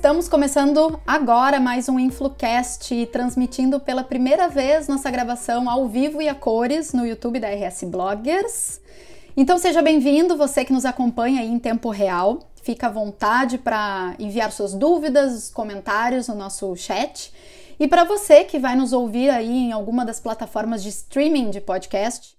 Estamos começando agora mais um InfluCast, transmitindo pela primeira vez nossa gravação ao vivo e a cores no YouTube da RS Bloggers. Então seja bem-vindo, você que nos acompanha em tempo real. Fica à vontade para enviar suas dúvidas, comentários no nosso chat. E para você que vai nos ouvir aí em alguma das plataformas de streaming de podcast,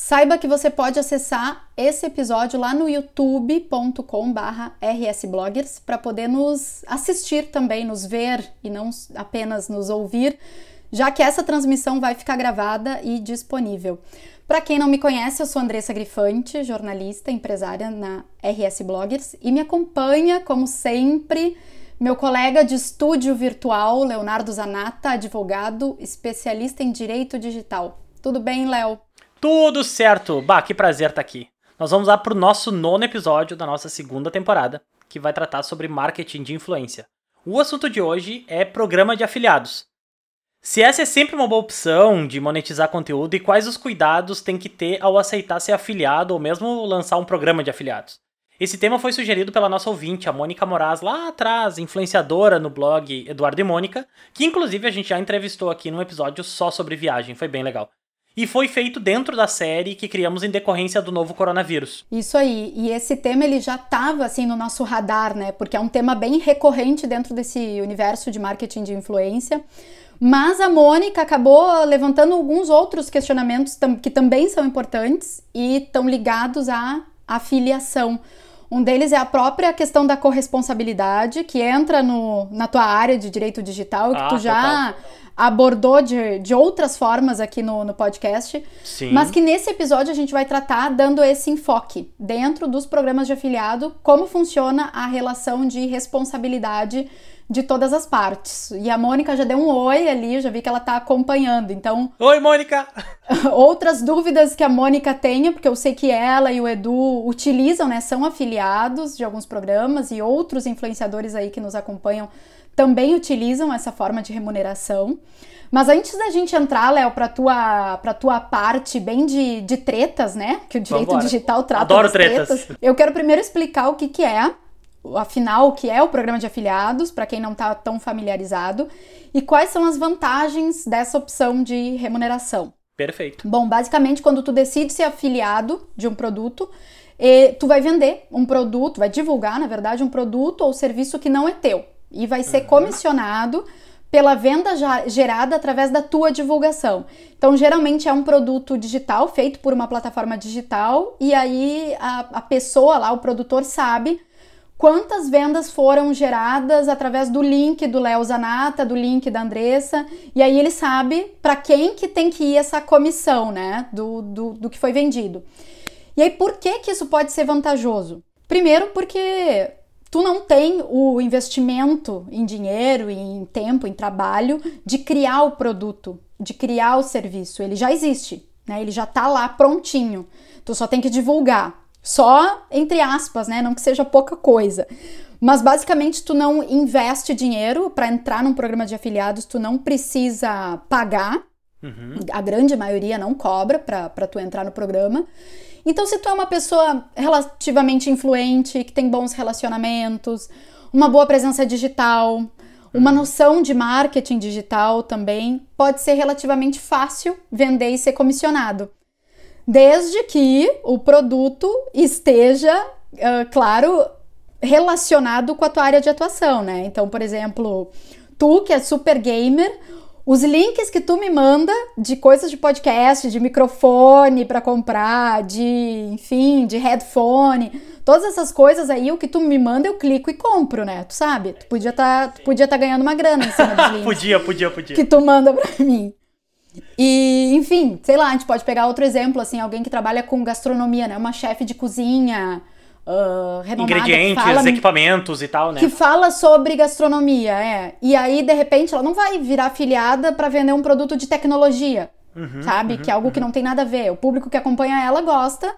Saiba que você pode acessar esse episódio lá no youtube.com/rsbloggers para poder nos assistir também, nos ver e não apenas nos ouvir, já que essa transmissão vai ficar gravada e disponível. Para quem não me conhece, eu sou Andressa Grifante, jornalista, empresária na RS Bloggers e me acompanha, como sempre, meu colega de estúdio virtual, Leonardo Zanata, advogado, especialista em direito digital. Tudo bem, Léo? Tudo certo! Bah, que prazer estar tá aqui. Nós vamos lá para o nosso nono episódio da nossa segunda temporada, que vai tratar sobre marketing de influência. O assunto de hoje é programa de afiliados. Se essa é sempre uma boa opção de monetizar conteúdo e quais os cuidados tem que ter ao aceitar ser afiliado ou mesmo lançar um programa de afiliados. Esse tema foi sugerido pela nossa ouvinte, a Mônica Moraz, lá atrás, influenciadora no blog Eduardo e Mônica, que inclusive a gente já entrevistou aqui num episódio só sobre viagem, foi bem legal e foi feito dentro da série que criamos em decorrência do novo coronavírus. Isso aí. E esse tema ele já estava assim no nosso radar, né? Porque é um tema bem recorrente dentro desse universo de marketing de influência. Mas a Mônica acabou levantando alguns outros questionamentos que também são importantes e estão ligados à afiliação. Um deles é a própria questão da corresponsabilidade, que entra no, na tua área de direito digital, que ah, tu já total abordou de, de outras formas aqui no, no podcast, Sim. mas que nesse episódio a gente vai tratar dando esse enfoque dentro dos programas de afiliado, como funciona a relação de responsabilidade de todas as partes. E a Mônica já deu um oi ali, já vi que ela tá acompanhando. Então. Oi, Mônica! outras dúvidas que a Mônica tenha, porque eu sei que ela e o Edu utilizam, né? São afiliados de alguns programas e outros influenciadores aí que nos acompanham também utilizam essa forma de remuneração. Mas antes da gente entrar, Léo, para tua para tua parte bem de, de tretas, né? Que o direito Vambora. digital trata Adoro tretas. tretas. Eu quero primeiro explicar o que que é, afinal, o que é o programa de afiliados, para quem não está tão familiarizado, e quais são as vantagens dessa opção de remuneração. Perfeito. Bom, basicamente, quando tu decide ser afiliado de um produto, tu vai vender um produto, vai divulgar, na verdade, um produto ou serviço que não é teu e vai ser comissionado pela venda gerada através da tua divulgação. Então, geralmente é um produto digital feito por uma plataforma digital e aí a, a pessoa lá, o produtor, sabe quantas vendas foram geradas através do link do Léo Zanata, do link da Andressa, e aí ele sabe para quem que tem que ir essa comissão, né, do, do, do que foi vendido. E aí, por que que isso pode ser vantajoso? Primeiro, porque tu não tem o investimento em dinheiro, em tempo, em trabalho de criar o produto, de criar o serviço. Ele já existe, né? Ele já tá lá prontinho. Tu só tem que divulgar. Só entre aspas, né? Não que seja pouca coisa. Mas basicamente tu não investe dinheiro para entrar num programa de afiliados, tu não precisa pagar. Uhum. A grande maioria não cobra para tu entrar no programa. Então, se tu é uma pessoa relativamente influente, que tem bons relacionamentos, uma boa presença digital, uma noção de marketing digital também, pode ser relativamente fácil vender e ser comissionado. Desde que o produto esteja, uh, claro, relacionado com a tua área de atuação, né? Então, por exemplo, tu que é super gamer, os links que tu me manda de coisas de podcast, de microfone para comprar, de, enfim, de headphone, todas essas coisas aí, o que tu me manda, eu clico e compro, né? Tu sabe? Tu podia tá, tu podia tá ganhando uma grana em cima dos links. podia, podia, podia. Que tu manda pra mim. E, enfim, sei lá, a gente pode pegar outro exemplo, assim, alguém que trabalha com gastronomia, né? Uma chefe de cozinha, uh, renomada. Ingredientes, fala, equipamentos e tal, né? Que fala sobre gastronomia, é. E aí, de repente, ela não vai virar afiliada para vender um produto de tecnologia, uhum, sabe? Uhum, que é algo uhum. que não tem nada a ver. O público que acompanha ela gosta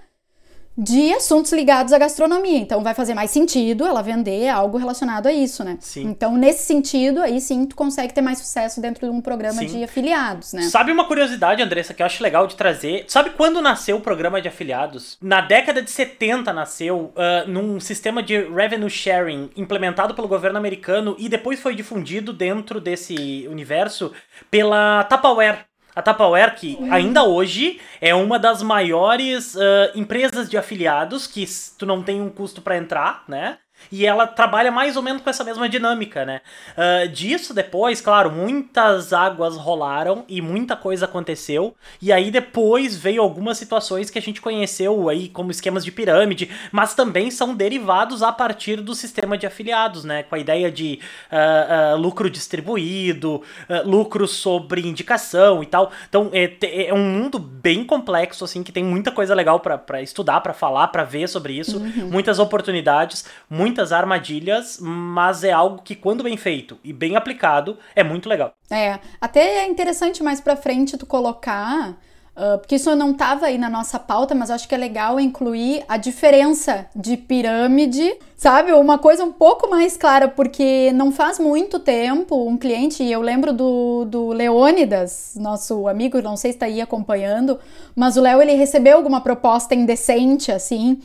de assuntos ligados à gastronomia. Então vai fazer mais sentido ela vender algo relacionado a isso, né? Sim. Então, nesse sentido, aí sim tu consegue ter mais sucesso dentro de um programa Sim. de afiliados, né? Sabe uma curiosidade, Andressa, que eu acho legal de trazer? Sabe quando nasceu o programa de afiliados? Na década de 70 nasceu ah, num sistema de revenue sharing implementado pelo governo americano e depois foi difundido dentro desse universo pela Tupperware. A Tupperware, que ainda hoje é uma das maiores ah, empresas de afiliados, que tu não tem um custo para entrar, né? E ela trabalha mais ou menos com essa mesma dinâmica, né? Ah, disso depois, claro, muitas águas rolaram e muita coisa aconteceu. E aí depois veio algumas situações que a gente conheceu aí como esquemas de pirâmide, mas também são derivados a partir do sistema de afiliados, né? Com a ideia de ah, ah, lucro distribuído, lucro sobre indicação e tal. Então é, te- é um mundo bem complexo, assim, que tem muita coisa legal pra estudar, pra falar, pra ver sobre isso. Muitas oportunidades, muitas armadilhas, mas é algo que, quando bem feito e bem aplicado, é muito legal. É, até é interessante mais pra frente tu colocar, ah, porque isso não tava aí na nossa pauta, mas acho que é legal incluir a diferença de pirâmide, sabe? Uma coisa um pouco mais clara, porque não faz muito tempo um cliente, e eu lembro do, do Leônidas, nosso amigo, não sei se tá aí acompanhando, mas o Léo ele recebeu alguma proposta indecente, assim,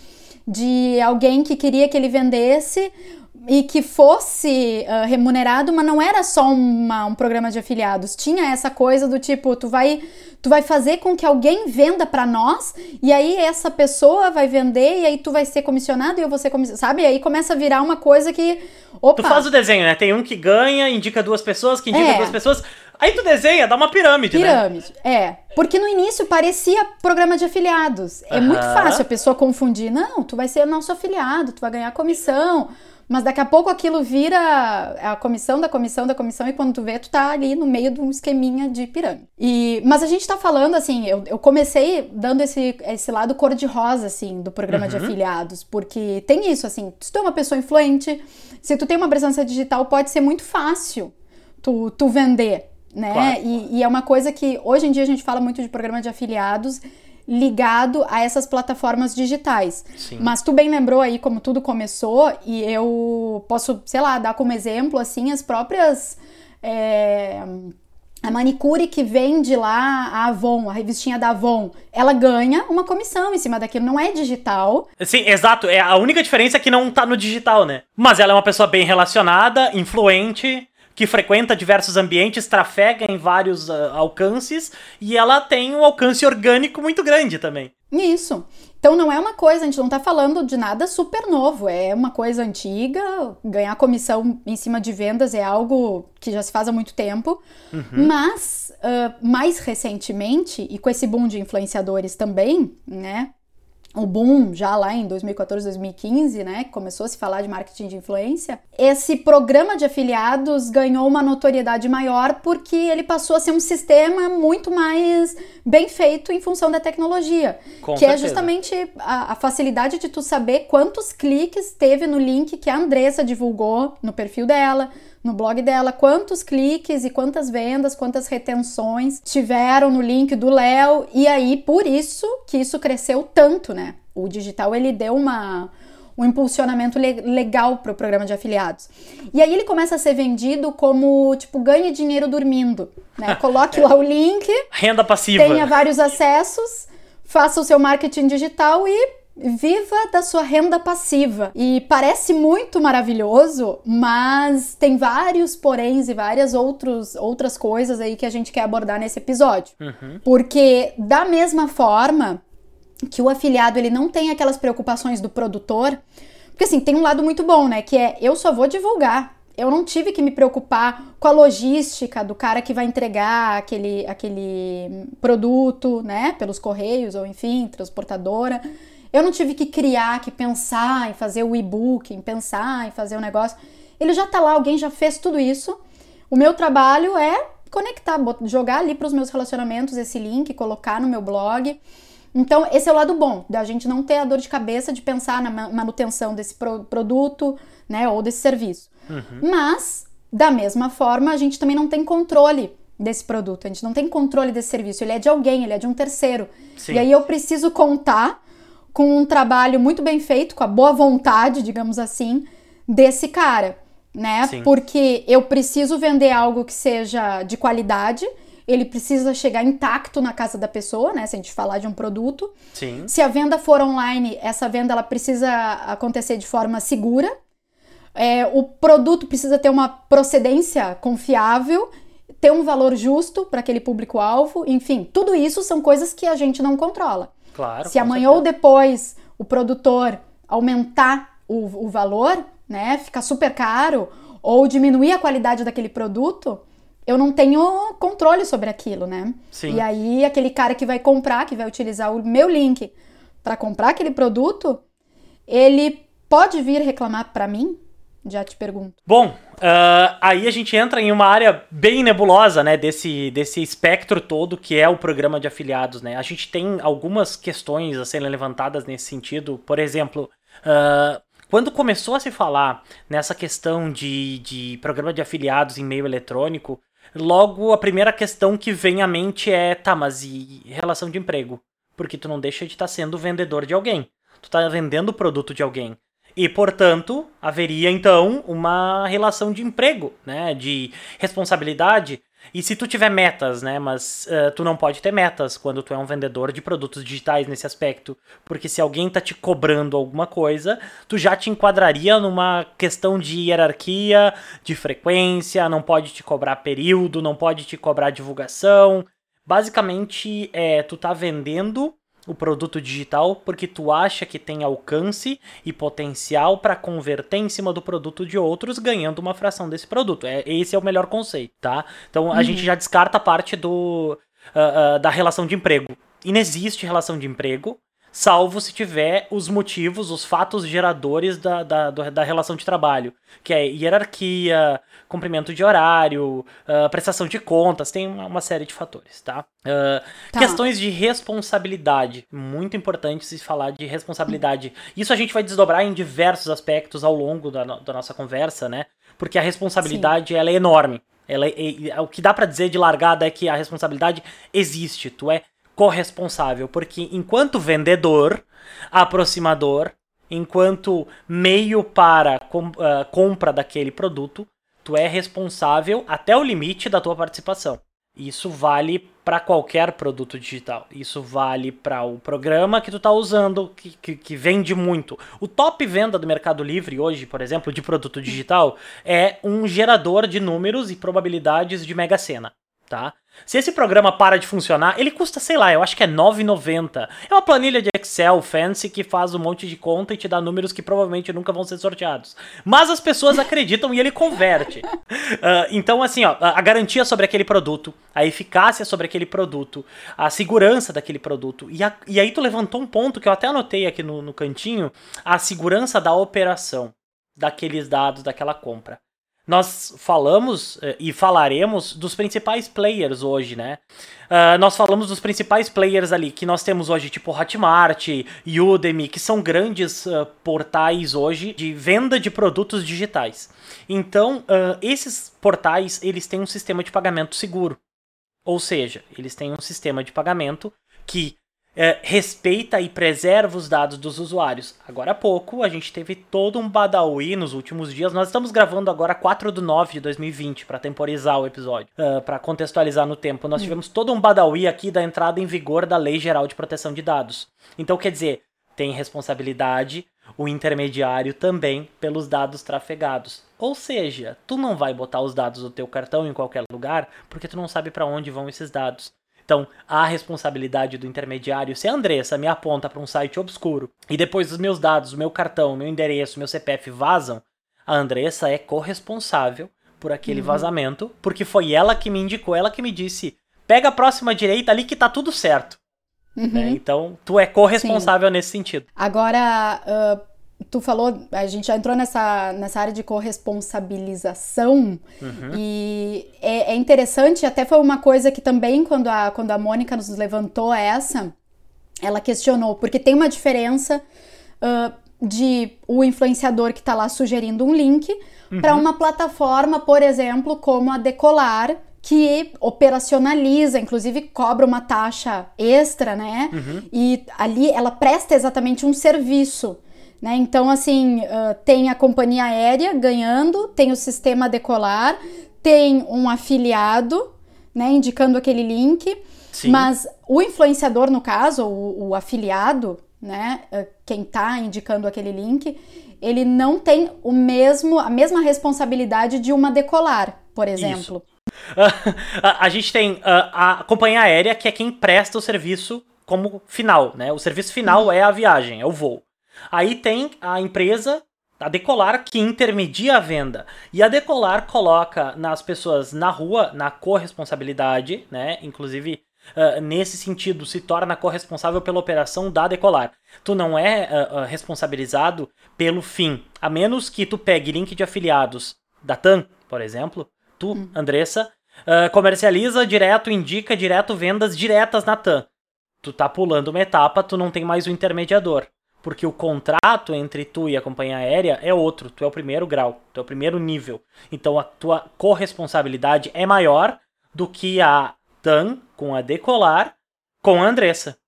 de alguém que queria que ele vendesse e que fosse ah, remunerado, mas não era só uma- um programa de afiliados. Tinha essa coisa do tipo, tu vai, tu vai fazer com que alguém venda para nós, e aí essa pessoa vai vender, e aí tu vai ser comissionado e eu vou ser comissionado, sabe? E aí começa a virar uma coisa que, opa, Tu faz o desenho, né? Tem um que ganha, indica duas pessoas, que indica É. duas pessoas. Aí tu desenha, dá uma pirâmide, né? Pirâmide, é. Porque no início parecia programa de afiliados. É muito Aham. fácil a pessoa confundir. Não, tu vai ser nosso afiliado, tu vai ganhar comissão. Mas daqui a pouco aquilo vira a comissão da comissão da comissão e quando tu vê, tu tá ali no meio de um esqueminha de pirâmide. E, mas a gente tá falando, assim, eu, eu comecei dando esse, esse lado cor-de-rosa, assim, do programa de afiliados, porque tem isso, assim, se tu é uma pessoa influente, se tu tem uma presença digital, pode ser muito fácil tu, tu vender, né? Claro. E, e é uma coisa que hoje em dia a gente fala muito de programa de afiliados ligado a essas plataformas digitais. Sim. Mas tu bem lembrou aí como tudo começou e eu posso, sei lá, dar como exemplo assim as próprias é, a manicure que vende lá a Avon, a revistinha da Avon, ela ganha uma comissão em cima daquilo, não é digital. Sim, exato. É, a única diferença é que não tá no digital, né? Mas ela é uma pessoa bem relacionada, influente, que frequenta diversos ambientes, trafega em vários ah, alcances, e ela tem um alcance orgânico muito grande também. Isso. Então não é uma coisa, a gente não tá falando de nada super novo, é uma coisa antiga. Ganhar comissão em cima de vendas é algo que já se faz há muito tempo. Mas, ah, mais recentemente, e com esse boom de influenciadores também, né? O boom já lá em 2014, 2015, né? que Começou a se falar de marketing de influência. Esse programa de afiliados ganhou uma notoriedade maior porque ele passou a ser um sistema muito mais bem feito em função da tecnologia. Com que é certeza. justamente a, a facilidade de tu saber quantos cliques teve no link que a Andressa divulgou no perfil dela, no blog dela, quantos cliques e quantas vendas, quantas retenções tiveram no link do Léo, e aí por isso que isso cresceu tanto, né? O digital ele deu uma um impulsionamento le- legal para o programa de afiliados. E aí ele começa a ser vendido como tipo ganhe dinheiro dormindo, né? Coloque lá o link, Renda passiva. tenha vários acessos, faça o seu marketing digital e viva da sua renda passiva. E parece muito maravilhoso, mas tem vários poréns e várias outros, outras coisas aí que a gente quer abordar nesse episódio. Uhum. Porque da mesma forma que o afiliado ele não tem aquelas preocupações do produtor, porque assim, tem um lado muito bom, né, que é eu só vou divulgar. Eu não tive que me preocupar com a logística do cara que vai entregar aquele, aquele produto, né, pelos correios ou enfim, transportadora. Eu não tive que criar, que pensar em fazer o e-book, em pensar em fazer o negócio. Ele já tá lá, alguém já fez tudo isso. O meu trabalho é conectar, jogar ali para os meus relacionamentos esse link, colocar no meu blog. Então, esse é o lado bom, da gente não ter a dor de cabeça de pensar na ma- manutenção desse pro- produto, né, ou desse serviço. Mas, da mesma forma, a gente também não tem controle desse produto, a gente não tem controle desse serviço, ele é de alguém, ele é de um terceiro. Sim. E aí eu preciso contar com um trabalho muito bem feito, com a boa vontade, digamos assim, desse cara, né? Sim. Porque eu preciso vender algo que seja de qualidade, ele precisa chegar intacto na casa da pessoa, né? Se a gente falar de um produto. Sim. Se a venda for online, essa venda ela precisa acontecer de forma segura. É, o produto precisa ter uma procedência confiável, ter um valor justo para aquele público-alvo. Enfim, tudo isso são coisas que a gente não controla. Claro. Se amanhã certeza. ou depois o produtor aumentar o, o valor, né, ficar super caro, ou diminuir a qualidade daquele produto, eu não tenho controle sobre aquilo, né? Sim. E aí aquele cara que vai comprar, que vai utilizar o meu link para comprar aquele produto, ele pode vir reclamar para mim? Já te pergunto. Bom, uh, aí a gente entra em uma área bem nebulosa, né, desse, desse espectro todo que é o programa de afiliados, né? A gente tem algumas questões a serem levantadas nesse sentido. Por exemplo, uh, quando começou a se falar nessa questão de, de programa de afiliados em meio eletrônico, Logo, a primeira questão que vem à mente é, tá, mas e relação de emprego? Porque tu não deixa de estar tá sendo vendedor de alguém. Tu está vendendo o produto de alguém. E, portanto, haveria então uma relação de emprego, né, de responsabilidade e se tu tiver metas, né? Mas uh, tu não pode ter metas quando tu é um vendedor de produtos digitais nesse aspecto. Porque se alguém tá te cobrando alguma coisa, tu já te enquadraria numa questão de hierarquia, de frequência, não pode te cobrar período, não pode te cobrar divulgação. Basicamente, é, tu tá vendendo o produto digital porque tu acha que tem alcance e potencial para converter em cima do produto de outros, ganhando uma fração desse produto. É, esse é o melhor conceito, tá? Então a uhum. gente já descarta a parte do, uh, uh, da relação de emprego. Inexiste relação de emprego salvo se tiver os motivos, os fatos geradores da, da, da relação de trabalho, que é hierarquia, cumprimento de horário, uh, prestação de contas, tem uma, série de fatores, tá? Uh, tá? Questões de responsabilidade, muito importante se falar de responsabilidade. Isso a gente vai desdobrar em diversos aspectos ao longo da, da nossa conversa, né? Porque a responsabilidade ela é enorme. Ela é, é, o que dá para dizer de largada é que a responsabilidade existe. Tu é corresponsável, porque enquanto vendedor, aproximador, enquanto meio para com, uh, compra daquele produto, tu é responsável até o limite da tua participação. Isso vale para qualquer produto digital. Isso vale para o programa que tu está usando, que, que, que, vende muito. O top venda do Mercado Livre hoje, por exemplo, de produto digital, é um gerador de números e probabilidades de mega sena, tá? Se esse programa para de funcionar, ele custa, sei lá, eu acho que é 9,90. É uma planilha de Excel fancy que faz um monte de conta e te dá números que provavelmente nunca vão ser sorteados. Mas as pessoas acreditam e ele converte. Uh, então, assim, ó, a garantia sobre aquele produto, a eficácia sobre aquele produto, a segurança daquele produto. E, a, e aí tu levantou um ponto que eu até anotei aqui no, no cantinho, a segurança da operação daqueles dados daquela compra nós falamos uh, e falaremos dos principais players hoje, né? Uh, nós falamos dos principais players ali que nós temos hoje, tipo Hotmart, Udemy, que são grandes uh, portais hoje de venda de produtos digitais. Então, esses portais eles têm um sistema de pagamento seguro, ou seja, eles têm um sistema de pagamento que é, respeita e preserva os dados dos usuários. Agora há pouco, a gente teve todo um badawi nos últimos dias. Nós estamos gravando agora 4 de 9 de 2020, para temporizar o episódio, uh, para contextualizar no tempo. Nós hum. tivemos todo um badawi aqui da entrada em vigor da Lei Geral de Proteção de Dados. Então, quer dizer, tem responsabilidade o intermediário também pelos dados trafegados. Ou seja, tu não vai botar os dados do teu cartão em qualquer lugar porque tu não sabe para onde vão esses dados. Então, a responsabilidade do intermediário, se a Andressa me aponta para um site obscuro e depois os meus dados, o meu cartão, meu endereço, meu CPF vazam, a Andressa é corresponsável por aquele uhum. vazamento, porque foi ela que me indicou, ela que me disse: pega a próxima direita ali que tá tudo certo. Uhum. Né? Então, tu é corresponsável Sim. nesse sentido. Agora, uh tu falou, a gente já entrou nessa, nessa área de corresponsabilização uhum. e é, é, interessante, até foi uma coisa que também quando a, quando a Mônica nos levantou essa, ela questionou, porque tem uma diferença uh, de o influenciador que está lá sugerindo um link uhum. para uma plataforma, por exemplo, como a Decolar, que operacionaliza, inclusive cobra uma taxa extra, né? Uhum. E ali ela presta exatamente um serviço. Né? Então, assim, uh, tem a companhia aérea ganhando, tem o sistema decolar, tem um afiliado, né, indicando aquele link, Sim. mas o influenciador, no caso, o, o afiliado, né, uh, quem está indicando aquele link, ele não tem o mesmo, a mesma responsabilidade de uma decolar, por exemplo. a gente tem a companhia aérea, que é quem presta o serviço como final, né? O serviço final uhum. é a viagem, é o voo. Aí tem a empresa, a Decolar, que intermedia a venda. E a Decolar coloca nas pessoas na rua, na corresponsabilidade, né? Inclusive, uh, nesse sentido, se torna corresponsável pela operação da Decolar. Tu não é uh, uh, responsabilizado pelo fim, a menos que tu pegue link de afiliados da TAM, por exemplo, tu, hum. Andressa, comercializa direto, indica direto vendas diretas na TAM. Tu tá pulando uma etapa, tu não tem mais o intermediador porque o contrato entre tu e a companhia aérea é outro, tu é o primeiro grau, tu é o primeiro nível. Então a tua corresponsabilidade é maior do que a TAN com a Decolar com a Andressa.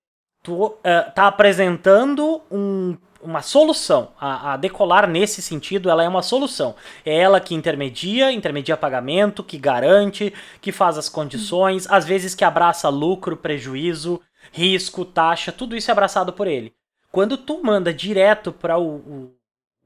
Tu uh, tá apresentando um, uma solução. A, a, Decolar, nesse sentido, ela é uma solução. É ela que intermedia, intermedia pagamento, que garante, que faz as condições, às vezes que abraça lucro, prejuízo, risco, taxa, tudo isso é abraçado por ele. Quando tu manda direto para o, o,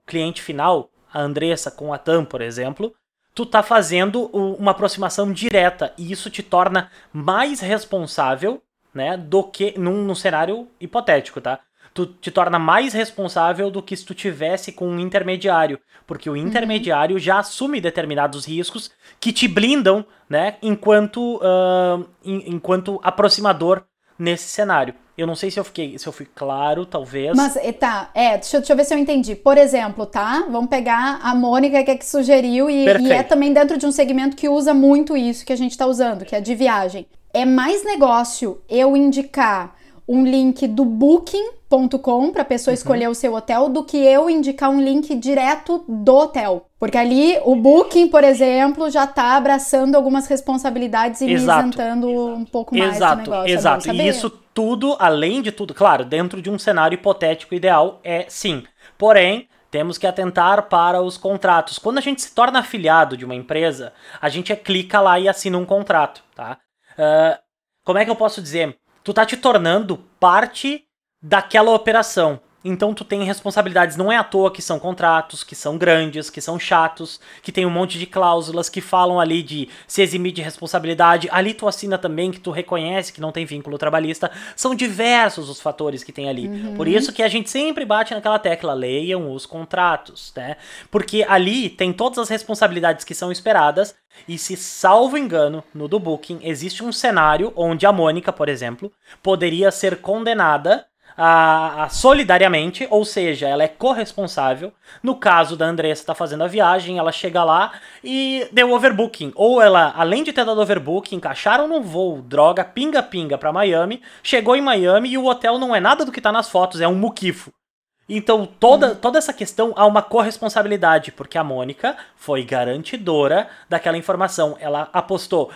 cliente final, a Andressa com a TAM, por exemplo, tu tá fazendo uma aproximação direta e isso te torna mais responsável, né, do que num, num cenário hipotético, tá? Tu te torna mais responsável do que se tu tivesse com um intermediário, porque o uhum. intermediário uhum. já assume determinados riscos que te blindam, né, enquanto uh, enquanto aproximador nesse cenário. Eu não sei se eu fiquei, se eu fui claro, talvez. Mas tá, é, deixa, deixa eu ver se eu entendi. Por exemplo, tá? Vamos pegar a Mônica que é que sugeriu e, e é também dentro de um segmento que usa muito isso que a gente está usando, que é de viagem. É mais negócio eu indicar um link do booking.com para a pessoa uhum. escolher o seu hotel do que eu indicar um link direto do hotel. Porque ali o Booking, por exemplo, já está abraçando algumas responsabilidades e exato. me isentando um pouco mais exato, do negócio. É exato, e isso tudo, além de tudo, claro, dentro de um cenário hipotético ideal, é sim. Porém, temos que atentar para os contratos. Quando a gente se torna afiliado de uma empresa, a gente clica lá e assina um contrato, tá? Uh, como é que eu posso dizer? tu tá te tornando parte daquela operação. Então tu tem responsabilidades, não é à toa que são contratos, que são grandes, que são chatos, que tem um monte de cláusulas que falam ali de se eximir de responsabilidade. Ali tu assina também que tu reconhece que não tem vínculo trabalhista. São diversos os fatores que tem ali. Uhum. Por isso que a gente sempre bate naquela tecla, leiam os contratos, né? Porque ali tem todas as responsabilidades que são esperadas e se salvo engano, no do Booking existe um cenário onde a Mônica, por exemplo, poderia ser condenada a, a, solidariamente, ou seja, ela é corresponsável. No caso da Andressa tá fazendo a viagem, ela chega lá e deu overbooking. Ou ela, além de ter dado overbooking, encaixaram no voo, droga, pinga-pinga para Miami, chegou em Miami e o hotel não é nada do que tá nas fotos, é um muquifo. Então, toda, uhum. toda essa questão há uma corresponsabilidade, porque a Mônica foi garantidora daquela informação. Ela apostou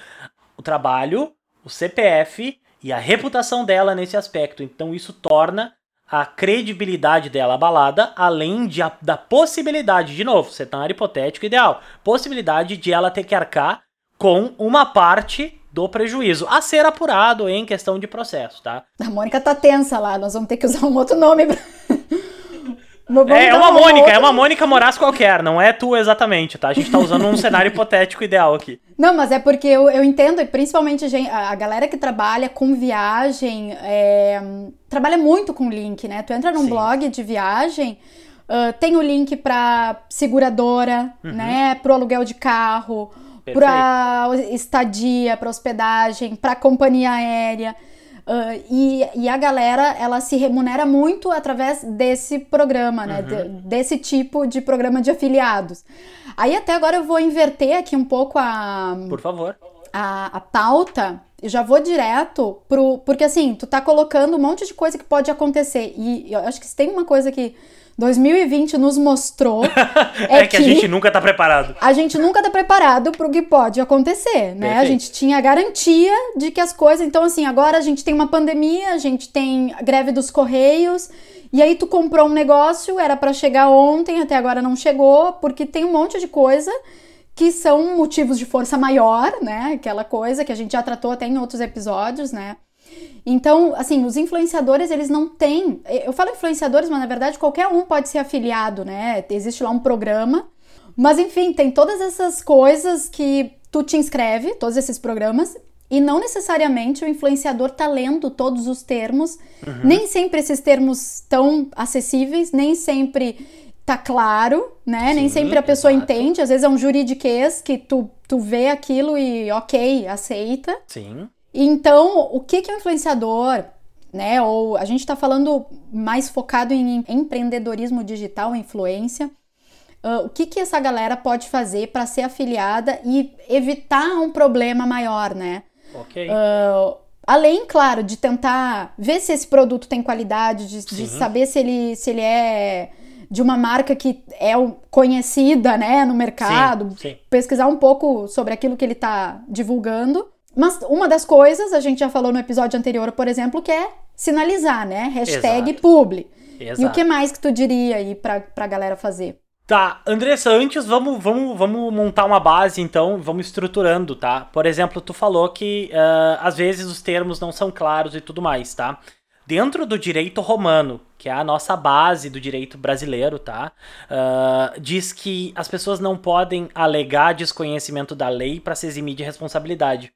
o trabalho, o CPF e a reputação dela nesse aspecto. Então isso torna a credibilidade dela abalada, além de a, da possibilidade, de novo, cenário hipotético ideal, possibilidade de ela ter que arcar com uma parte do prejuízo a ser apurado em questão de processo, tá? A Mônica tá tensa lá, nós vamos ter que usar um outro nome pra... É, é uma Mônica, é uma Mônica Moraes qualquer, não é tu exatamente, tá? A gente tá usando um cenário hipotético ideal aqui. Não, mas é porque eu, eu entendo, e principalmente a, a galera que trabalha com viagem, é, trabalha muito com link, né? Tu entra num Sim. blog de viagem, uh, tem o link pra seguradora, uhum. né? Pro aluguel de carro, Perfeito. pra estadia, pra hospedagem, pra companhia aérea. Uh, e, e a galera, ela se remunera muito através desse programa, né? Uhum. De, desse tipo de programa de afiliados. Aí até agora eu vou inverter aqui um pouco a... Por favor. A, a pauta eu já vou direto pro. Porque assim, tu tá colocando um monte de coisa que pode acontecer. E eu acho que se tem uma coisa que 2020 nos mostrou é, é que, que, a gente nunca tá preparado. A gente nunca tá preparado pro que pode acontecer, né? Perfeito. A gente tinha garantia de que as coisas, então assim, agora a gente tem uma pandemia, a gente tem a greve dos correios, e aí tu comprou um negócio, era para chegar ontem, até agora não chegou, porque tem um monte de coisa que são motivos de força maior, né? Aquela coisa que a gente já tratou até em outros episódios, né? Então, assim, os influenciadores, eles não têm. Eu falo influenciadores, mas na verdade qualquer um pode ser afiliado, né? Existe lá um programa. Mas enfim, tem todas essas coisas que tu te inscreve, todos esses programas, e não necessariamente o influenciador tá lendo todos os termos. Uhum. Nem sempre esses termos estão acessíveis, nem sempre tá claro, né? Sim, nem sempre a pessoa exato. entende. Às vezes é um juridiquês que tu, tu vê aquilo e ok, aceita. Sim. Então, o que, que é um influenciador, né? Ou a gente está falando mais focado em empreendedorismo digital, influência. Uh, o que, que essa galera pode fazer para ser afiliada e evitar um problema maior, né? Ok. Uh, além, claro, de tentar ver se esse produto tem qualidade, de, de, saber se ele, se ele é de uma marca que é conhecida né, no mercado, sim, sim. pesquisar um pouco sobre aquilo que ele está divulgando. Mas uma das coisas, a gente já falou no episódio anterior, por exemplo, que é sinalizar, né? Hashtag Exato. publi. Exato. E o que mais que tu diria aí pra, pra galera fazer? Tá, Andressa, antes vamos, vamos, vamos montar uma base, então, vamos estruturando, tá? Por exemplo, tu falou que uh, às vezes os termos não são claros e tudo mais, tá? Dentro do direito romano, que é a nossa base do direito brasileiro, tá? Uh, diz que as pessoas não podem alegar desconhecimento da lei para se eximir de responsabilidade.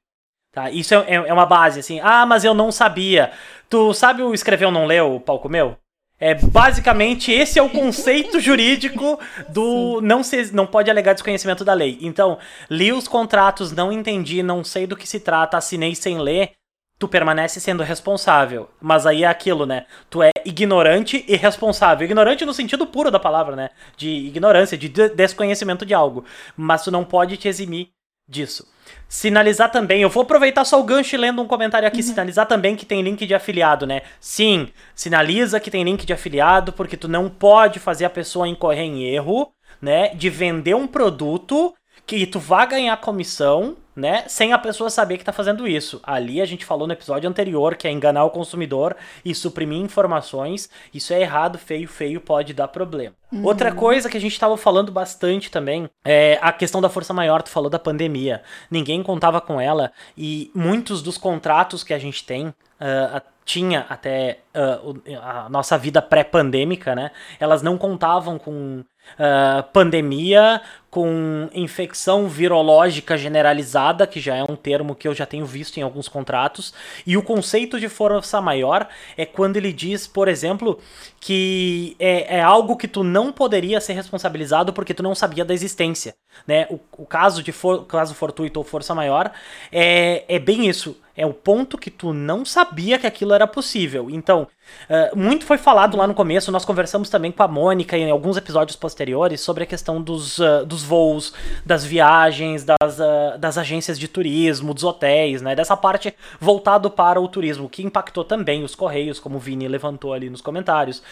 Tá? Isso é, é, é, uma base, assim. Ah, mas eu não sabia. Tu sabe o escreveu não leu, o palco meu? É basicamente esse é o conceito jurídico do não se, não pode alegar desconhecimento da lei. Então, li os contratos, não entendi, não sei do que se trata, assinei sem ler, tu permanece sendo responsável. Mas aí é aquilo, né? Tu é ignorante e responsável. Ignorante no sentido puro da palavra, né? De ignorância, de desconhecimento de algo. Mas tu não pode te eximir disso. Sinalizar também, eu vou aproveitar só o gancho lendo um comentário aqui, uhum. sinalizar também que tem link de afiliado, né? Sim, sinaliza que tem link de afiliado, porque tu não pode fazer a pessoa incorrer em erro, né? De vender um produto que tu vá ganhar comissão, né, sem a pessoa saber que tá fazendo isso. Ali a gente falou no episódio anterior que é enganar o consumidor e suprimir informações. Isso é errado, feio, feio, pode dar problema. Uhum. Outra coisa que a gente estava falando bastante também é a questão da força maior. Tu falou da pandemia. Ninguém contava com ela e muitos dos contratos que a gente tem uh, tinha até uh, a nossa vida pré-pandêmica, né? Elas não contavam com uh, pandemia, com infecção virológica generalizada, que já é um termo que eu já tenho visto em alguns contratos. E o conceito de força maior é quando ele diz, por exemplo, que é, é algo que tu não poderia ser responsabilizado porque tu não sabia da existência. Né? O, o caso de for, caso fortuito ou força maior é, é bem isso. É o ponto que tu não sabia que aquilo era possível. Então, uh, muito foi falado lá no começo, nós conversamos também com a Mônica em alguns episódios posteriores sobre a questão dos, uh, dos voos, das viagens, das, uh, das agências de turismo, dos hotéis, né? Dessa parte voltado para o turismo, que impactou também os Correios, como o Vini levantou ali nos comentários,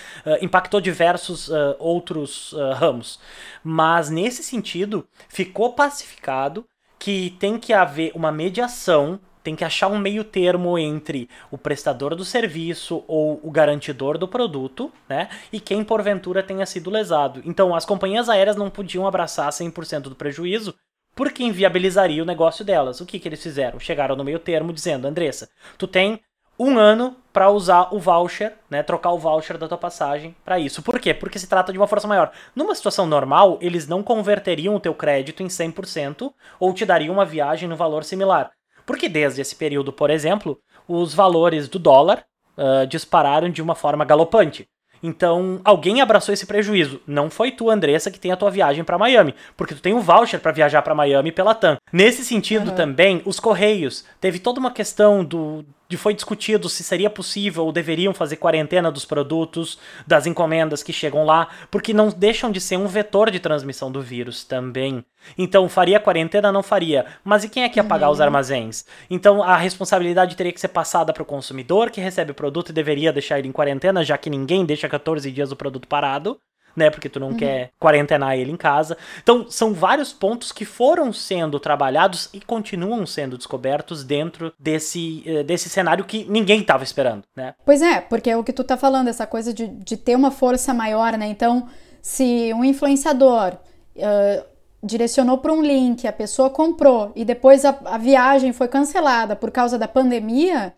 impactou diversos outros ramos. Mas nesse sentido, ficou pacificado que tem que haver uma mediação tem que achar um meio termo entre o prestador do serviço ou o garantidor do produto, né? E quem porventura tenha sido lesado. Então, as companhias aéreas não podiam abraçar 100% do prejuízo porque inviabilizaria o negócio delas. O que, que eles fizeram? Chegaram no meio termo dizendo: Andressa, tu tem um ano para usar o voucher, né, trocar o voucher da tua passagem para isso. Por quê? Porque se trata de uma força maior. Numa situação normal, eles não converteriam o teu crédito em 100% ou te dariam uma viagem no valor similar. Porque desde esse período, por exemplo, os valores do dólar uh, dispararam de uma forma galopante. Então, alguém abraçou esse prejuízo. Não foi tu, Andressa, que tem a tua viagem para Miami, porque tu tem um voucher para viajar para Miami pela TAM. Nesse sentido uhum. também, os correios teve toda uma questão do de foi discutido se seria possível ou deveriam fazer quarentena dos produtos, das encomendas que chegam lá, porque não deixam de ser um vetor de transmissão do vírus também. Então, faria quarentena? Não faria. Mas e quem é que ia pagar uhum. os armazéns? Então, a responsabilidade teria que ser passada para o consumidor que recebe o produto e deveria deixar ele em quarentena, já que ninguém deixa 14 dias o produto parado. Né? Porque tu não uhum. quer quarentenar ele em casa. Então, são vários pontos que foram sendo trabalhados e continuam sendo descobertos dentro desse, eh, desse cenário que ninguém estava esperando, né? Pois é, porque é o que tu tá falando, essa coisa de, de ter uma força maior, né? Então, se um influenciador. Uh, direcionou para um link, a pessoa comprou e depois a, a viagem foi cancelada por causa da pandemia,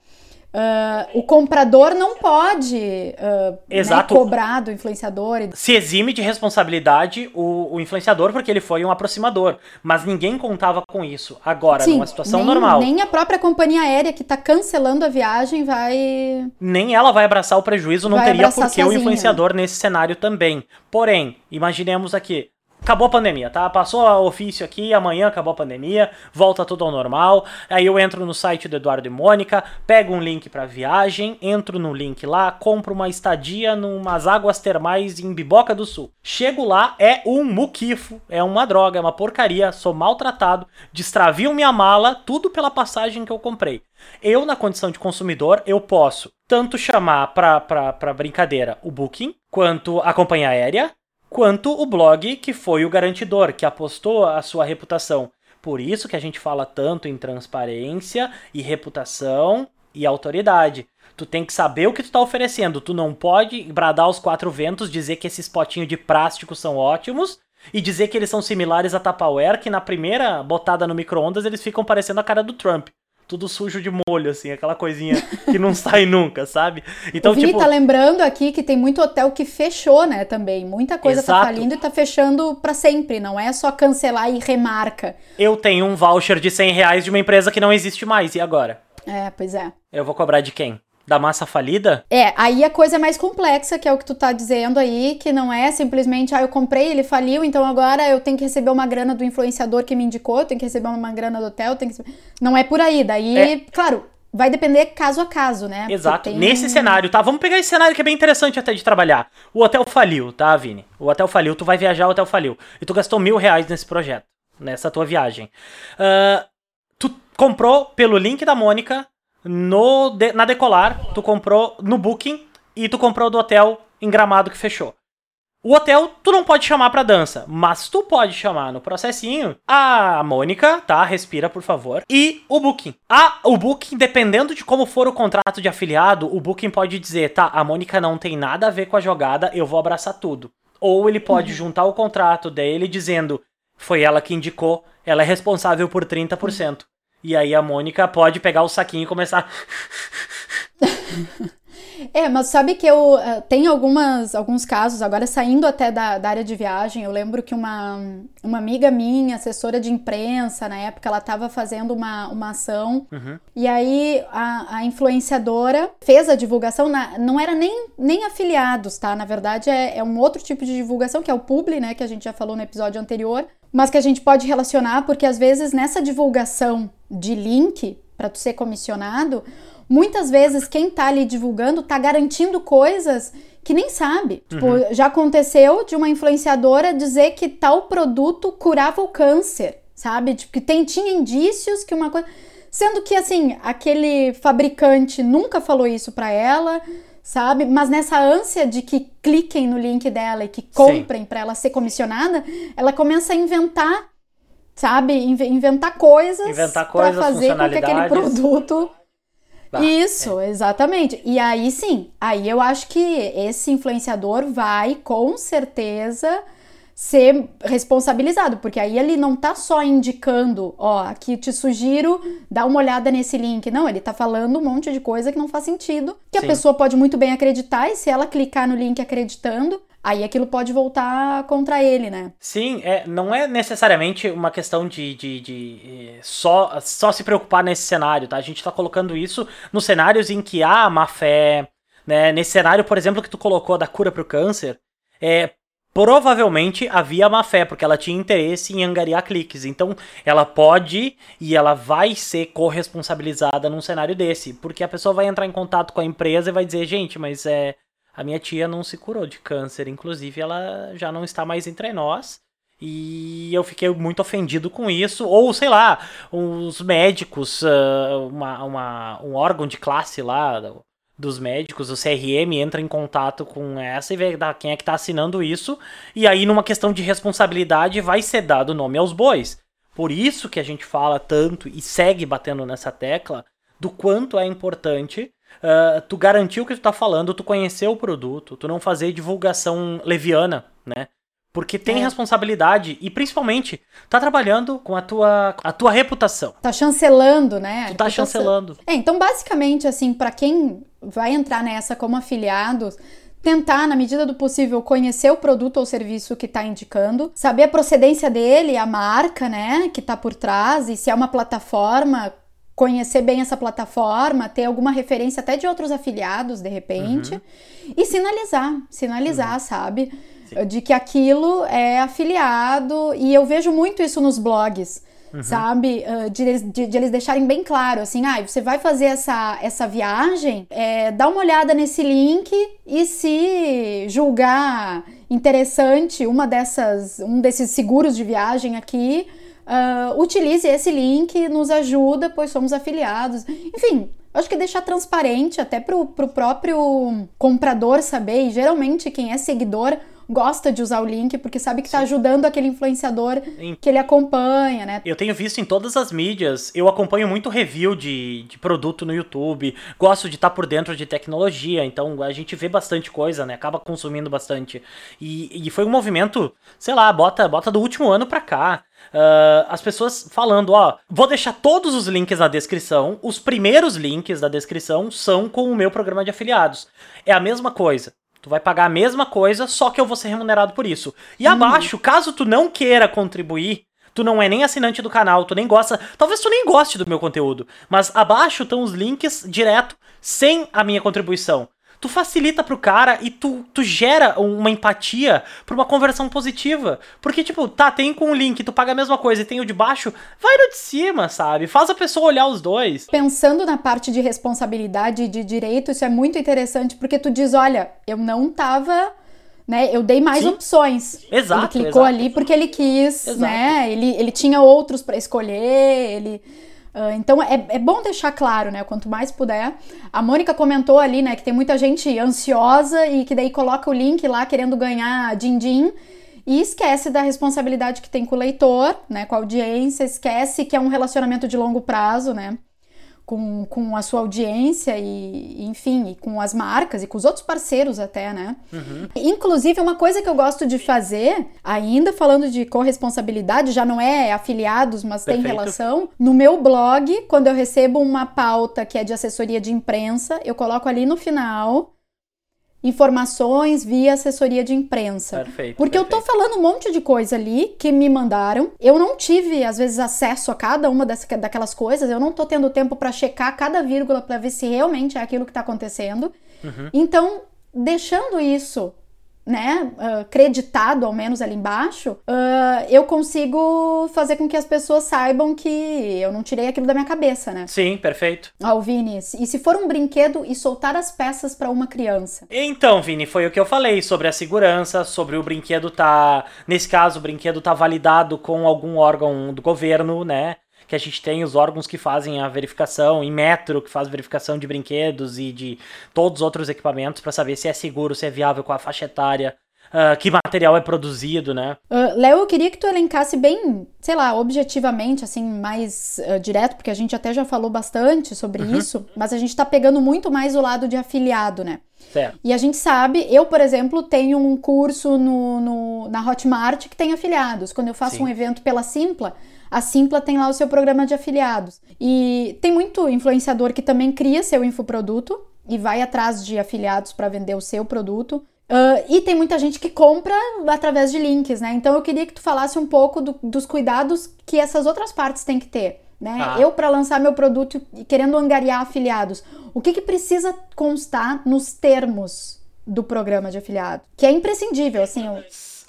uh, o comprador não pode uh. Né, cobrar do influenciador. Se exime de responsabilidade o, o, influenciador porque ele foi um aproximador, mas ninguém contava com isso. Agora, Sim, numa situação nem, normal. Nem a própria companhia aérea que está cancelando a viagem vai. Nem ela vai abraçar o prejuízo, não teria por que o influenciador nesse cenário também. Porém, imaginemos aqui, acabou a pandemia, tá? Passou o ofício aqui, amanhã acabou a pandemia, volta tudo ao normal. Aí eu entro no site do Eduardo e Mônica, pego um link para viagem, entro no link lá, compro uma estadia numas águas termais em Biboca do Sul. Chego lá, é um muquifo, é uma droga, é uma porcaria, sou maltratado, destravio minha mala, tudo pela passagem que eu comprei. Eu, na condição de consumidor, eu posso tanto chamar para brincadeira o Booking, quanto a companhia aérea, quanto o blog que foi o garantidor, que apostou a sua reputação. Por isso que a gente fala tanto em transparência e reputação e autoridade. Tu tem que saber o que tu tá oferecendo. Tu não pode bradar aos quatro ventos, dizer que esses potinhos de plástico são ótimos e dizer que eles são similares a Tupperware, que na primeira botada no micro-ondas eles ficam parecendo a cara do Trump tudo sujo de molho, assim, aquela coisinha que não sai nunca, sabe? Então, o Vini tipo... tá lembrando aqui que tem muito hotel que fechou, né, também. Muita coisa tá Exato. tá falindo e tá fechando para sempre, não é só cancelar e remarca. Eu tenho um voucher de 100 reais de uma empresa que não existe mais, e agora? É, pois é. Eu vou cobrar de quem? Da massa falida? É, aí a coisa é mais complexa, que é o que tu tá dizendo aí, que não é simplesmente, ah, eu comprei, ele faliu, então agora eu tenho que receber uma grana do influenciador que me indicou, tenho que receber uma grana do hotel, tenho que... Não é por aí, daí, é. claro, vai depender caso a caso, né? Exato. Nesse cenário, tá? Vamos pegar esse cenário que é bem interessante até de trabalhar. O hotel faliu, tá, Vini? O hotel faliu, tu vai viajar, o hotel faliu. E tu gastou mil reais nesse projeto, nessa tua viagem. Uh, tu comprou pelo link da Mônica no na Decolar, tu comprou no Booking e tu comprou do hotel em Gramado que fechou. O hotel tu não pode chamar pra dança, mas tu pode chamar no processinho a Mônica, tá? Respira, por favor. E o Booking. Ah, o Booking, dependendo de como for o contrato de afiliado, o Booking pode dizer, tá, a Mônica não tem nada a ver com a jogada, eu vou abraçar tudo. Ou ele pode uhum. juntar o contrato dele dizendo, foi ela que indicou, ela é responsável por 30%. E aí a Mônica pode pegar o saquinho e começar. É, mas sabe que eu uh, tem algumas, alguns casos, agora saindo até da, da, área de viagem, eu lembro que uma, uma amiga minha, assessora de imprensa, na época, ela estava fazendo uma, uma ação, uhum. e aí a, a, influenciadora fez a divulgação, na, não era nem, nem afiliados, tá? Na verdade, é, é um outro tipo de divulgação, que é o publi, né, que a gente já falou no episódio anterior, mas que a gente pode relacionar porque às vezes nessa divulgação de link para tu ser comissionado, muitas vezes quem tá ali divulgando tá garantindo coisas que nem sabe. Tipo, uhum. já aconteceu de uma influenciadora dizer que tal produto curava o câncer, sabe? Tipo, que tem, tinha indícios que uma coisa. Sendo que, assim, aquele fabricante nunca falou isso para ela, sabe? Mas nessa ânsia de que cliquem no link dela e que comprem para ela ser comissionada, ela começa a inventar, sabe? Inventar coisas, inventar coisas para fazer com que aquele produto Isso, é. exatamente. E aí sim, aí eu acho que esse influenciador vai com certeza ser responsabilizado, porque aí ele não tá só indicando, ó, aqui te sugiro, dá uma olhada nesse link. Não, ele tá falando um monte de coisa que não faz sentido, que Sim. a pessoa pode muito bem acreditar, e se ela clicar no link acreditando, aí aquilo pode voltar contra ele, né? Sim, é, não é necessariamente uma questão de, de, de, eh, só, só se preocupar nesse cenário, tá? A gente tá colocando isso nos cenários em que há má fé, né? Nesse cenário, por exemplo, que tu colocou da cura pro câncer, é, provavelmente havia má fé, porque ela tinha interesse em angariar cliques. Então, ela pode e ela vai ser corresponsabilizada num cenário desse, porque a pessoa vai entrar em contato com a empresa e vai dizer: gente, mas é. A minha tia não se curou de câncer, inclusive ela já não está mais entre nós. E eu fiquei muito ofendido com isso. Ou, sei lá, os médicos, uma, uma um órgão de classe lá, dos médicos, o CRM entra em contato com essa e vê quem é que está assinando isso, e aí numa questão de responsabilidade vai ser dado nome aos bois. Por isso que a gente fala tanto e segue batendo nessa tecla do quanto é importante uh, tu garantir o que tu tá falando, tu conhecer o produto, tu não fazer divulgação leviana, né? Porque tem é. responsabilidade e principalmente tá trabalhando com a tua, a tua reputação. Tá chancelando, né? Tu tá chancelando. É, então basicamente assim, para quem vai entrar nessa como afiliado, tentar, na medida do possível, conhecer o produto ou serviço que está indicando, saber a procedência dele, a marca, né, que está por trás, e se é uma plataforma, conhecer bem essa plataforma, ter alguma referência até de outros afiliados, de repente, uhum. e sinalizar, sinalizar, uhum. sabe? Sim. De que aquilo é afiliado, e eu vejo muito isso nos blogs. Uhum. Sabe? Uh, de, de, de, eles deixarem bem claro, assim, ah, você vai fazer essa, essa viagem, é, dá uma olhada nesse link e se julgar interessante uma dessas, um desses seguros de viagem aqui, uh, utilize esse link, nos ajuda, pois somos afiliados. Enfim, acho que deixar transparente até para o próprio comprador saber, e geralmente quem é seguidor gosta de usar o link porque sabe que está ajudando aquele influenciador que ele acompanha, né? Eu tenho visto em todas as mídias, eu acompanho muito review de, de produto no YouTube, gosto de estar tá por dentro de tecnologia, então a gente vê bastante coisa, né? Acaba consumindo bastante. E, e foi um movimento, sei lá, bota, bota do último ano pra cá. Uh, as pessoas falando, ó, vou deixar todos os links na descrição. Os primeiros links da descrição são com o meu programa de afiliados. É a mesma coisa. Tu vai pagar a mesma coisa, só que eu vou ser remunerado por isso. E hum. abaixo, caso tu não queira contribuir, tu não é nem assinante do canal, tu nem gosta, talvez tu nem goste do meu conteúdo, mas abaixo estão os links direto sem a minha contribuição tu facilita pro cara e tu, tu gera uma empatia pra uma conversão positiva. Porque, tipo, tá, tem com o link, tu paga a mesma coisa e tem o de baixo, vai no de cima, sabe? Faz a pessoa olhar os dois. Pensando na parte de responsabilidade e de direito, isso é muito interessante, porque tu diz, olha, eu não tava né? Eu dei mais Sim. opções. Exato. Ele clicou exato. ali porque ele quis, exato. né? Ele, ele tinha outros para escolher, ele Uh, então é, é bom deixar claro, né? Quanto mais puder. A Mônica comentou ali, né, que tem muita gente ansiosa e que daí coloca o link lá querendo ganhar din-din e esquece da responsabilidade que tem com o leitor, né, com a audiência, esquece que é um relacionamento de longo prazo, né? Com, com a sua audiência e, enfim, e com as marcas e com os outros parceiros até, né? Uhum. Inclusive, uma coisa que eu gosto de fazer, ainda falando de corresponsabilidade, já não é afiliados, mas Perfeito. tem relação, no meu blog, quando eu recebo uma pauta que é de assessoria de imprensa, eu coloco ali no final informações via assessoria de imprensa. Perfeito. Porque perfeito. eu tô falando um monte de coisa ali que me mandaram. Eu não tive, às vezes, acesso a cada uma dessas, daquelas coisas. Eu não tô tendo tempo para checar cada vírgula para ver se realmente é aquilo que tá acontecendo. Uhum. Então, deixando isso né, uh, creditado ao menos ali embaixo, uh, eu consigo fazer com que as pessoas saibam que eu não tirei aquilo da minha cabeça, né? Sim, perfeito. Ó, oh, Vini, e se for um brinquedo e soltar as peças para uma criança? Então, Vini, foi o que eu falei sobre a segurança, sobre o brinquedo tá, nesse caso, o brinquedo tá validado com algum órgão do governo, né? Que a gente tem os órgãos que fazem a verificação, em metro, que faz verificação de brinquedos e de todos os outros equipamentos para saber se é seguro, se é viável com a faixa etária. Uh, que material é produzido, né? Uh, Léo, eu queria que tu elencasse bem, sei lá, objetivamente, assim, mais uh, direto, porque a gente até já falou bastante sobre uhum. isso, mas a gente tá pegando muito mais o lado de afiliado, né? Certo. E a gente sabe, eu, por exemplo, tenho um curso no, no na Hotmart que tem afiliados. Quando eu faço Sim. um evento pela Simpla, a Simpla tem lá o seu programa de afiliados. E tem muito influenciador que também cria seu infoproduto e vai atrás de afiliados para vender o seu produto. Uh, e tem muita gente que compra através de links, né? Então eu queria que tu falasse um pouco do, dos cuidados que essas outras partes têm que ter. Né? Ah. Eu, para lançar meu produto e querendo angariar afiliados, o que, que precisa constar nos termos do programa de afiliado? Que é imprescindível, assim. Eu...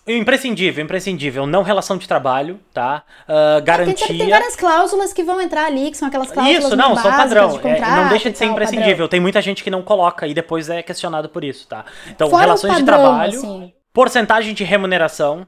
Imprescindível, imprescindível. Não relação de trabalho, tá? Uh, garantia. É, tem, tem, várias cláusulas que vão entrar ali, que são aquelas cláusulas. Isso, não, são padrão. De é, não deixa de ser tal, imprescindível. Padrão. Tem muita gente que não coloca e depois é questionado por isso, tá? Então, Fora relações padrão, de trabalho, assim. porcentagem de remuneração,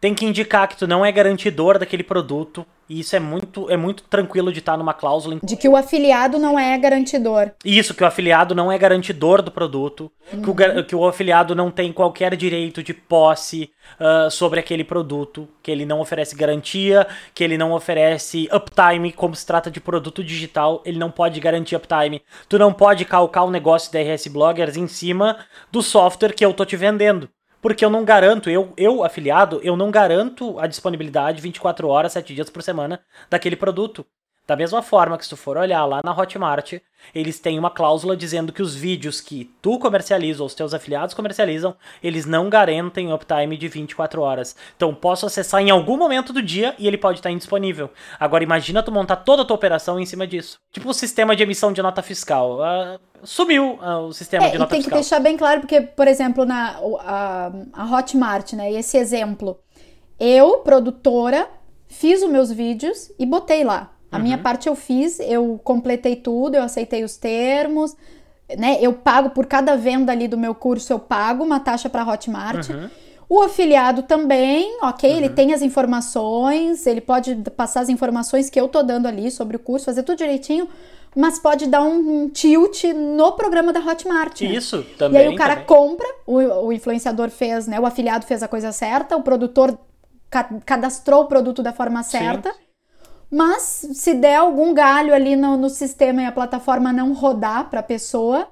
tem que indicar que tu não é garantidor daquele produto. E isso é muito, é muito tranquilo de estar numa cláusula. De que o afiliado não é garantidor. Isso, que o afiliado não é garantidor do produto, uhum. que, o, que, o, afiliado não tem qualquer direito de posse uh, sobre aquele produto, que ele não oferece garantia, que ele não oferece uptime, como se trata de produto digital, ele não pode garantir uptime. Tu não pode calcar o negócio da RS Bloggers em cima do software que eu tô te vendendo porque eu não garanto, eu, eu afiliado, eu não garanto a disponibilidade 24 horas, 7 dias por semana daquele produto. Da mesma forma que se tu for olhar lá na Hotmart, eles têm uma cláusula dizendo que os vídeos que tu comercializa ou os teus afiliados comercializam, eles não garantem uptime de 24 horas. Então posso acessar em algum momento do dia e ele pode estar indisponível. Agora imagina tu montar toda a tua operação em cima disso. Tipo o sistema de emissão de nota fiscal. Uh, sumiu uh, o sistema é, de nota fiscal. tem que deixar bem claro, porque, por exemplo, na a, a Hotmart, né, esse exemplo, eu, produtora, fiz os meus vídeos e botei lá. A uhum. minha parte eu fiz, eu completei tudo, eu aceitei os termos, né? Eu pago por cada venda ali do meu curso, eu pago uma taxa para Hotmart. Uhum. O afiliado também, ok, uhum. ele tem as informações, ele pode passar as informações que eu tô dando ali sobre o curso, fazer tudo direitinho, mas pode dar um, um tilt no programa da Hotmart. Né? Isso, também. E aí o cara também. compra, o, o influenciador fez, né? O afiliado fez a coisa certa, o produtor ca cadastrou o produto da forma certa. Sim. Mas se der algum galho ali no, no sistema e a plataforma não rodar para a pessoa,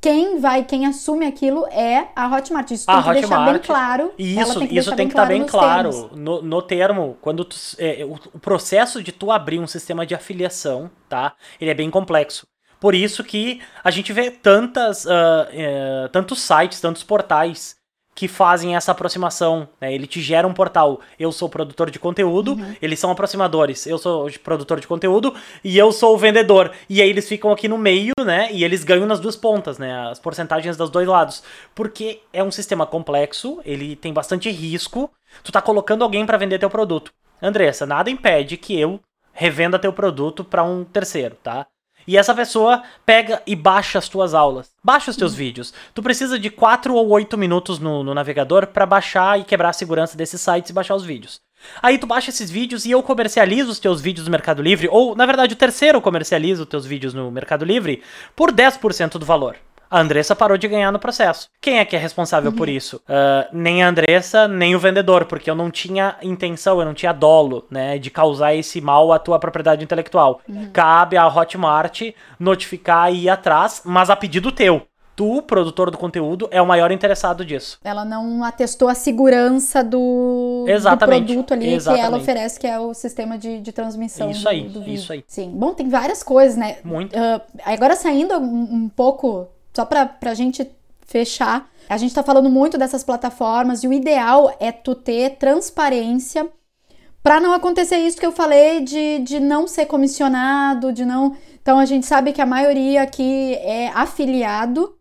quem vai, quem assume aquilo é a Hotmart. Isso tem a que Hotmart, deixar bem claro. Isso, tem isso tem que estar tá bem claro. No, no, termo, quando tu, é, o, o, processo de tu abrir um sistema de afiliação, tá? Ele é bem complexo. Por isso que a gente vê tantas, uh, uh, tantos sites, tantos portais que fazem essa aproximação. Né? Ele te gera um portal. Eu sou produtor de conteúdo, uhum. eles são aproximadores. Eu sou produtor de conteúdo e eu sou o vendedor. E aí eles ficam aqui no meio, né? E eles ganham nas duas pontas, né? As porcentagens dos dois lados. Porque é um sistema complexo, ele tem bastante risco. Tu tá colocando alguém para vender teu produto. Andressa, nada impede que eu revenda teu produto para um terceiro, tá? E essa pessoa pega e baixa as tuas aulas. Baixa os teus uhum. vídeos. Tu precisa de 4 ou 8 minutos no, no navegador para baixar e quebrar a segurança desses sites e baixar os vídeos. Aí tu baixa esses vídeos e eu comercializo os teus vídeos no Mercado Livre, ou na verdade o terceiro comercializa os teus vídeos no Mercado Livre por 10% do valor. A Andressa parou de ganhar no processo. Quem é que é responsável uhum. por isso? Uh, nem a Andressa, nem o vendedor, porque eu não tinha intenção, eu não tinha dolo, né, de causar esse mal à tua propriedade intelectual. Uhum. Cabe à Hotmart notificar e ir atrás, mas a pedido teu tu, produtor do conteúdo, é o maior interessado disso. Ela não atestou a segurança do, do produto ali Exatamente. que ela oferece, que é o sistema de, de transmissão isso aí, do, do Isso aí. Sim. Bom, tem várias coisas, né? Muito. Uh, agora saindo um, um pouco só para a gente fechar, a gente está falando muito dessas plataformas e o ideal é tu ter transparência para não acontecer isso que eu falei de, de não ser comissionado, de não. Então a gente sabe que a maioria aqui é afiliado,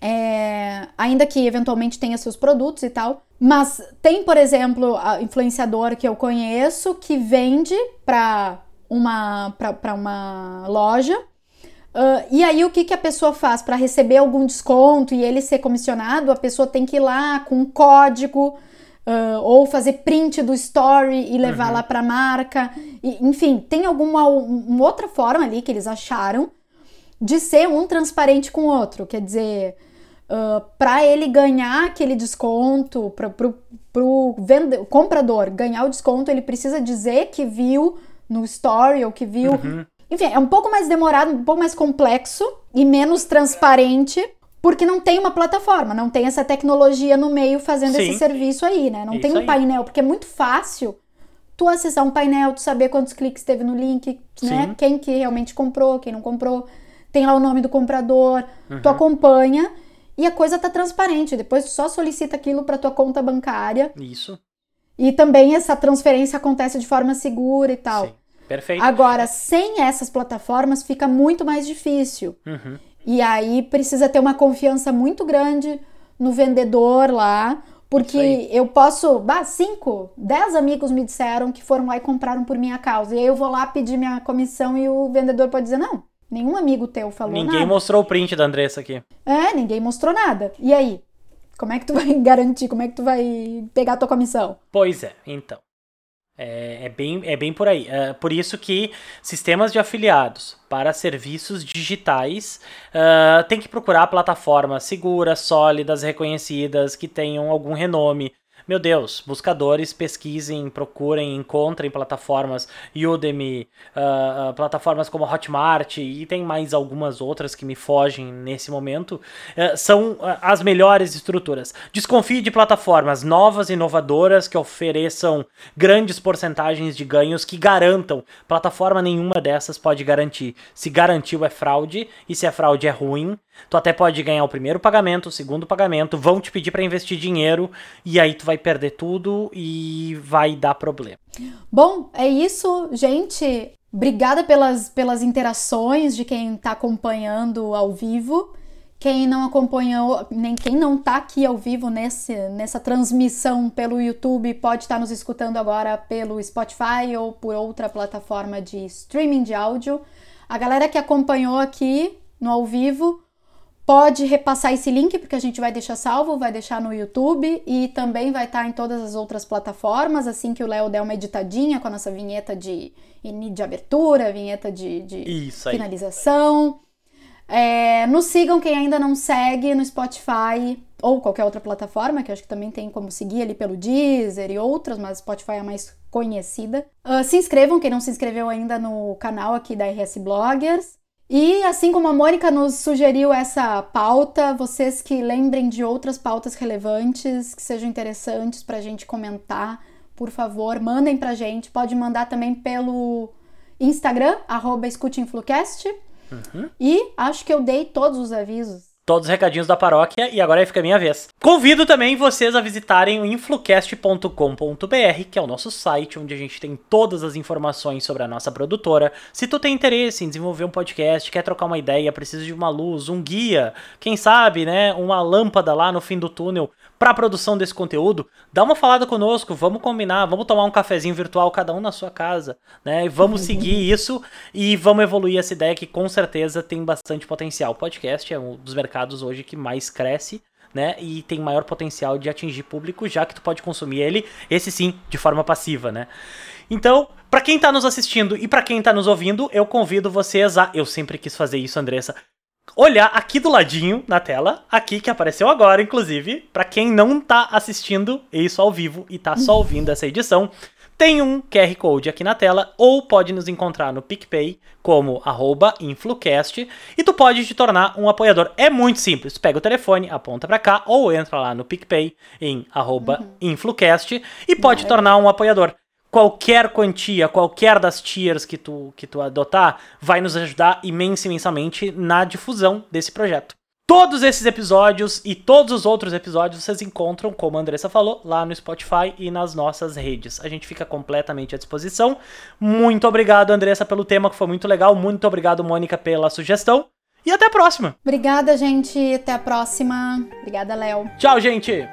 é, ainda que eventualmente tenha seus produtos e tal. Mas tem, por exemplo, a influenciador que eu conheço que vende para uma, uma loja Uh, e aí, o que, que a pessoa faz? Para receber algum desconto e ele ser comissionado, a pessoa tem que ir lá com um código uh, ou fazer print do story e levar uhum. lá para a marca. E, enfim, tem alguma uma outra forma ali que eles acharam de ser um transparente com o outro. Quer dizer, uh, para ele ganhar aquele desconto, para o comprador ganhar o desconto, ele precisa dizer que viu no story ou que viu. Uhum enfim, é um pouco mais demorado, um pouco mais complexo e menos transparente, porque não tem uma plataforma, não tem essa tecnologia no meio fazendo Sim. esse serviço aí, né? Não Isso tem um aí. painel, porque é muito fácil tu acessar um painel, tu saber quantos cliques teve no link, né? Quem que realmente comprou, quem não comprou. Tem lá o nome do comprador, uhum. tu acompanha e a coisa tá transparente. Depois tu só solicita aquilo para tua conta bancária. Isso. E também essa transferência acontece de forma segura e tal. Sim. Perfeito. Agora, sem essas plataformas fica muito mais difícil. Uhum. E aí precisa ter uma confiança muito grande no vendedor lá, porque eu posso, bah, cinco, dez amigos me disseram que foram lá e compraram por minha causa. E aí eu vou lá pedir minha comissão e o vendedor pode dizer, não, nenhum amigo teu falou ninguém nada. Ninguém mostrou o print da Andressa aqui. É, ninguém mostrou nada. E aí? Como é que tu vai garantir? Como é que tu vai pegar a tua comissão? Pois é, então. É, é, bem, é bem por aí. É por isso que sistemas de afiliados para serviços digitais uh, tem que procurar plataformas seguras, sólidas, reconhecidas, que tenham algum renome, meu Deus, buscadores pesquisem, procurem, encontrem plataformas Udemy, uh, plataformas como Hotmart e tem mais algumas outras que me fogem nesse momento, uh, são as melhores estruturas. Desconfie de plataformas novas, inovadoras, que ofereçam grandes porcentagens de ganhos que garantam. Plataforma nenhuma dessas pode garantir. Se garantiu é fraude, e se é fraude é ruim, Tu até pode ganhar o primeiro pagamento, o segundo pagamento, vão te pedir para investir dinheiro e aí tu vai perder tudo e vai dar problema. Bom, é isso, gente. Obrigada pelas, pelas interações de quem está acompanhando ao vivo. Quem não acompanhou, nem quem não está aqui ao vivo nesse, nessa transmissão pelo YouTube, pode estar tá nos escutando agora pelo Spotify ou por outra plataforma de streaming de áudio. A galera que acompanhou aqui no ao vivo, Pode repassar esse link, porque a gente vai deixar salvo, vai deixar no YouTube e também vai estar em todas as outras plataformas, assim que o Léo der uma editadinha com a nossa vinheta de, de abertura, vinheta de, de finalização. É, nos sigam quem ainda não segue no Spotify ou qualquer outra plataforma, que acho que também tem como seguir ali pelo Deezer e outras, mas Spotify é a mais conhecida. Uh, se inscrevam, quem não se inscreveu ainda no canal aqui da RS Bloggers. E assim como a Mônica nos sugeriu essa pauta, vocês que lembrem de outras pautas relevantes que sejam interessantes para a gente comentar, por favor, mandem para a gente. Pode mandar também pelo Instagram, arroba Uhum. E acho que eu dei todos os avisos todos os recadinhos da paróquia e agora fica a minha vez. Convido também vocês a visitarem o influcast.com.br, que é o nosso site onde a gente tem todas as informações sobre a nossa produtora. Se tu tem interesse em desenvolver um podcast, quer trocar uma ideia, precisa de uma luz, um guia, quem sabe, né, uma lâmpada lá no fim do túnel para a produção desse conteúdo, dá uma falada conosco, vamos combinar, vamos tomar um cafezinho virtual cada um na sua casa, né? E vamos seguir isso e vamos evoluir essa ideia que com certeza tem bastante potencial. O podcast é um dos mercados hoje que mais cresce, né? E tem maior potencial de atingir público, já que tu pode consumir ele, esse sim, de forma passiva, né? Então, para quem tá nos assistindo e para quem tá nos ouvindo, eu convido vocês a, eu sempre quis fazer isso, Andressa, olhar aqui do ladinho na tela, aqui que apareceu agora, inclusive, para quem não tá assistindo isso ao vivo e tá só ouvindo essa edição, tem um QR Code aqui na tela, ou pode nos encontrar no PicPay como influcast, e tu pode te tornar um apoiador. É muito simples, pega o telefone, aponta para cá, ou entra lá no PicPay em uhum. influcast, e pode te tornar um apoiador qualquer quantia, qualquer das tiers que tu, que tu adotar, vai nos ajudar imensamente na difusão desse projeto. Todos esses episódios e todos os outros episódios vocês encontram, como a Andressa falou, lá no Spotify e nas nossas redes. A gente fica completamente à disposição. Muito obrigado, Andressa, pelo tema, que foi muito legal. Muito obrigado, Mônica, pela sugestão. E até a próxima. Obrigada, gente. Até a próxima. Obrigada, Léo. Tchau, gente.